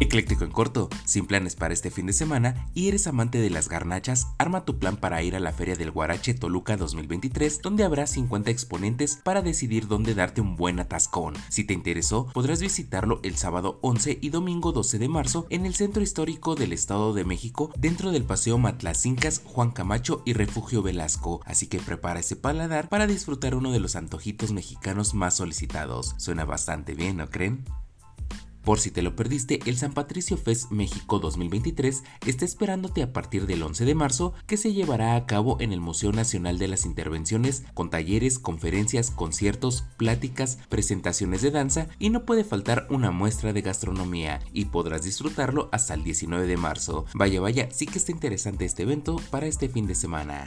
Ecléctico en corto, sin planes para este fin de semana y eres amante de las garnachas, arma tu plan para ir a la Feria del Guarache Toluca 2023, donde habrá 50 exponentes para decidir dónde darte un buen atascón. Si te interesó, podrás visitarlo el sábado 11 y domingo 12 de marzo en el Centro Histórico del Estado de México, dentro del Paseo Matlacincas, Juan Camacho y Refugio Velasco. Así que prepara ese paladar para disfrutar uno de los antojitos mexicanos más solicitados. Suena bastante bien, ¿no creen? Por si te lo perdiste, el San Patricio Fest México 2023 está esperándote a partir del 11 de marzo que se llevará a cabo en el Museo Nacional de las Intervenciones con talleres, conferencias, conciertos, pláticas, presentaciones de danza y no puede faltar una muestra de gastronomía y podrás disfrutarlo hasta el 19 de marzo. Vaya vaya, sí que está interesante este evento para este fin de semana.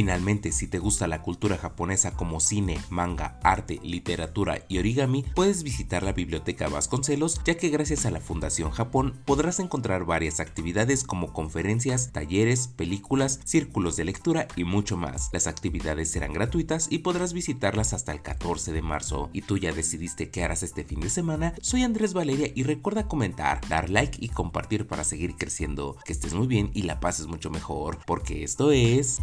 Finalmente, si te gusta la cultura japonesa como cine, manga, arte, literatura y origami, puedes visitar la Biblioteca Vasconcelos, ya que gracias a la Fundación Japón podrás encontrar varias actividades como conferencias, talleres, películas, círculos de lectura y mucho más. Las actividades serán gratuitas y podrás visitarlas hasta el 14 de marzo. ¿Y tú ya decidiste qué harás este fin de semana? Soy Andrés Valeria y recuerda comentar, dar like y compartir para seguir creciendo. Que estés muy bien y la pases mucho mejor, porque esto es...